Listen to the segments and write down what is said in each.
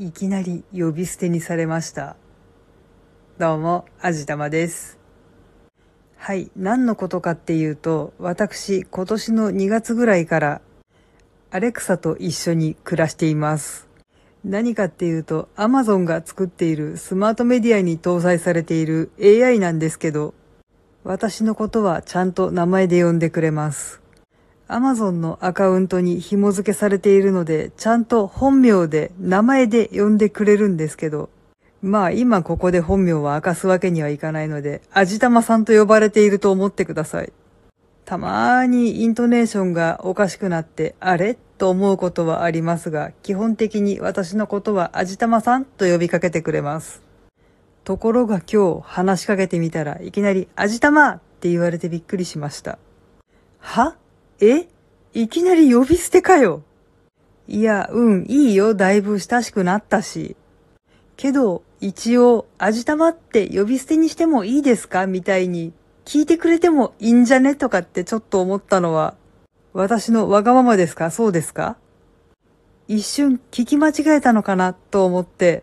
いきなり呼び捨てにされました。どうも、あじたまです。はい、何のことかっていうと、私、今年の2月ぐらいから、アレクサと一緒に暮らしています。何かっていうと、アマゾンが作っているスマートメディアに搭載されている AI なんですけど、私のことはちゃんと名前で呼んでくれます。アマゾンのアカウントに紐付けされているので、ちゃんと本名で名前で呼んでくれるんですけど、まあ今ここで本名は明かすわけにはいかないので、あじたまさんと呼ばれていると思ってください。たまーにイントネーションがおかしくなって、あれ？と思うことはありますが、基本的に私のことはあじたまさんと呼びかけてくれます。ところが今日話しかけてみたらいきなりあじたまって言われてびっくりしました。は？え？いきなり呼び捨てかよ。いや、うん、いいよ、だいぶ親しくなったし。けど、一応、あじたまって呼び捨てにしてもいいですか？みたいに、聞いてくれてもいいんじゃね？とかってちょっと思ったのは、私のわがままですか？そうですか？一瞬聞き間違えたのかなと思って、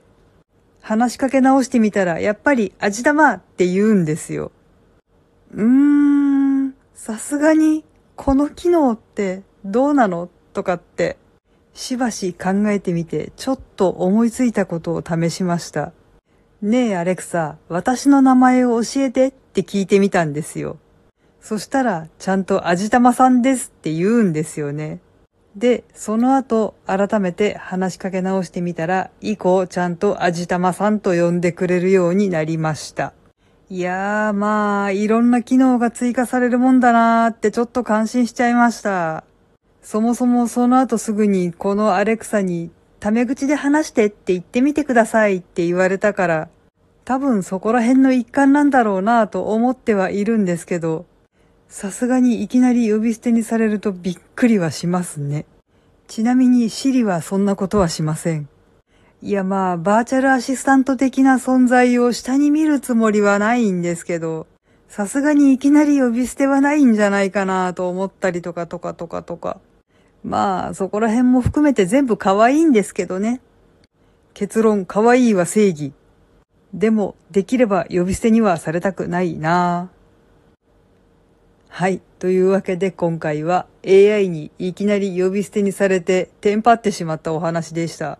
話しかけ直してみたら、やっぱりあじたまって言うんですよ。うーん、さすがに、この機能ってどうなのとかって、しばし考えてみて、ちょっと思いついたことを試しました。ねえ、アレクサ、私の名前を教えてって聞いてみたんですよ。そしたら、ちゃんとあじたまさんですって言うんですよね。で、その後、改めて話しかけ直してみたら、以降、ちゃんとあじたまさんと呼んでくれるようになりました。いやー、まあ、いろんな機能が追加されるもんだなーってちょっと感心しちゃいました。そもそもその後すぐにこのアレクサにタメ口で話してって言ってみてくださいって言われたから、多分そこら辺の一環なんだろうなと思ってはいるんですけど、さすがにいきなり呼び捨てにされるとびっくりはしますね。ちなみにシリはそんなことはしません。いやまあ、バーチャルアシスタント的な存在を下に見るつもりはないんですけど、さすがにいきなり呼び捨てはないんじゃないかなと思ったりとかとかとかとか。まあ、そこら辺も含めて全部可愛いんですけどね。結論、可愛いは正義。でも、できれば呼び捨てにはされたくないなはい。というわけで今回は AI にいきなり呼び捨てにされてテンパってしまったお話でした。